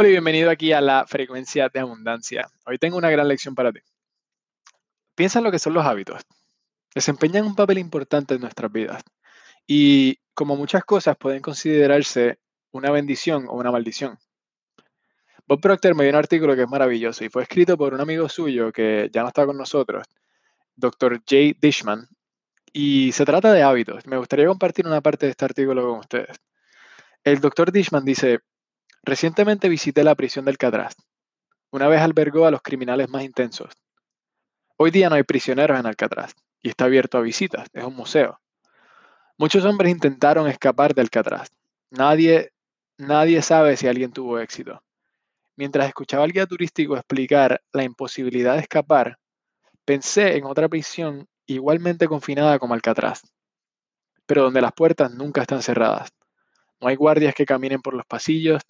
Hola y bienvenido aquí a la frecuencia de abundancia. Hoy tengo una gran lección para ti. Piensa en lo que son los hábitos. Desempeñan un papel importante en nuestras vidas y como muchas cosas pueden considerarse una bendición o una maldición. Bob Proctor me dio un artículo que es maravilloso y fue escrito por un amigo suyo que ya no está con nosotros, Dr. Jay Dishman, y se trata de hábitos. Me gustaría compartir una parte de este artículo con ustedes. El Dr. Dishman dice, Recientemente visité la prisión del Alcatraz. Una vez albergó a los criminales más intensos. Hoy día no hay prisioneros en Alcatraz y está abierto a visitas, es un museo. Muchos hombres intentaron escapar del Alcatraz. Nadie, nadie sabe si alguien tuvo éxito. Mientras escuchaba al guía turístico explicar la imposibilidad de escapar, pensé en otra prisión igualmente confinada como Alcatraz, pero donde las puertas nunca están cerradas. No hay guardias que caminen por los pasillos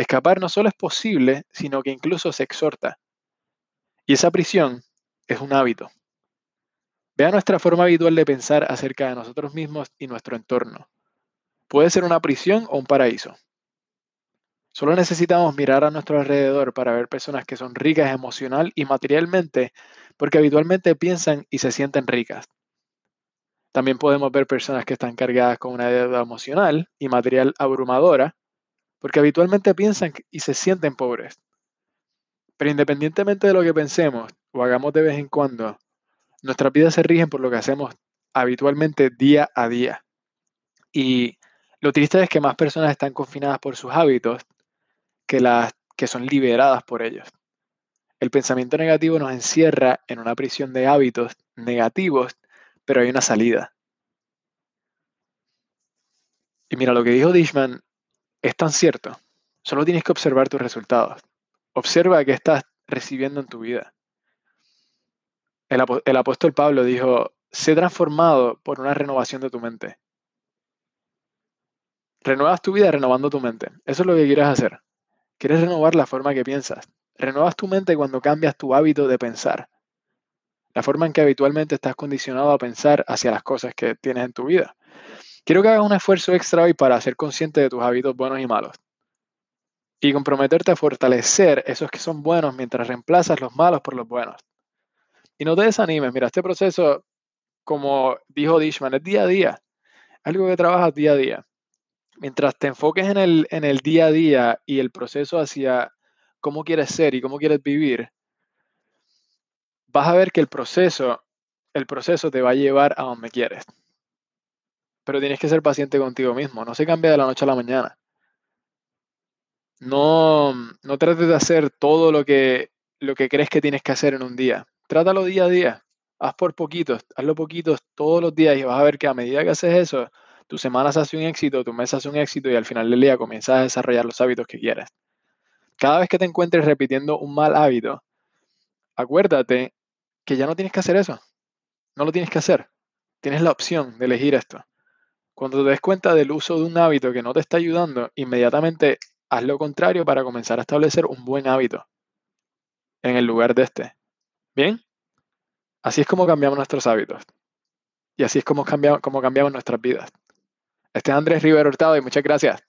Escapar no solo es posible, sino que incluso se exhorta. Y esa prisión es un hábito. Vea nuestra forma habitual de pensar acerca de nosotros mismos y nuestro entorno. Puede ser una prisión o un paraíso. Solo necesitamos mirar a nuestro alrededor para ver personas que son ricas emocional y materialmente porque habitualmente piensan y se sienten ricas. También podemos ver personas que están cargadas con una deuda emocional y material abrumadora porque habitualmente piensan y se sienten pobres. Pero independientemente de lo que pensemos o hagamos de vez en cuando, nuestras vidas se rigen por lo que hacemos habitualmente día a día. Y lo triste es que más personas están confinadas por sus hábitos que las que son liberadas por ellos. El pensamiento negativo nos encierra en una prisión de hábitos negativos, pero hay una salida. Y mira, lo que dijo Dishman es tan cierto. Solo tienes que observar tus resultados. Observa qué estás recibiendo en tu vida. El, apóstol Pablo dijo, sé transformado por una renovación de tu mente. Renuevas tu vida renovando tu mente. Eso es lo que quieres hacer. Quieres renovar la forma que piensas. Renuevas tu mente cuando cambias tu hábito de pensar. La forma en que habitualmente estás condicionado a pensar hacia las cosas que tienes en tu vida. Quiero que hagas un esfuerzo extra hoy para ser consciente de tus hábitos buenos y malos. Y comprometerte a fortalecer esos que son buenos mientras reemplazas los malos por los buenos. Y no te desanimes, mira, este proceso, como dijo Dishman, es día a día. Algo que trabajas día a día. Mientras te enfoques en el, en el día a día y el proceso hacia cómo quieres ser y cómo quieres vivir, vas a ver que el proceso, el proceso te va a llevar a donde quieres pero tienes que ser paciente contigo mismo. No se cambia de la noche a la mañana. No, no trates de hacer todo lo que, lo que crees que tienes que hacer en un día. Trátalo día a día. Haz por poquitos, hazlo poquitos todos los días y vas a ver que a medida que haces eso, tu semana se hace un éxito, tu mes hace un éxito y al final del día comienzas a desarrollar los hábitos que quieres. Cada vez que te encuentres repitiendo un mal hábito, acuérdate que ya no tienes que hacer eso. No lo tienes que hacer. Tienes la opción de elegir esto. Cuando te des cuenta del uso de un hábito que no te está ayudando, inmediatamente haz lo contrario para comenzar a establecer un buen hábito en el lugar de este. ¿Bien? Así es como cambiamos nuestros hábitos. Y así es como cambiamos, nuestras vidas. Este es Andrés Rivero Hurtado y muchas gracias.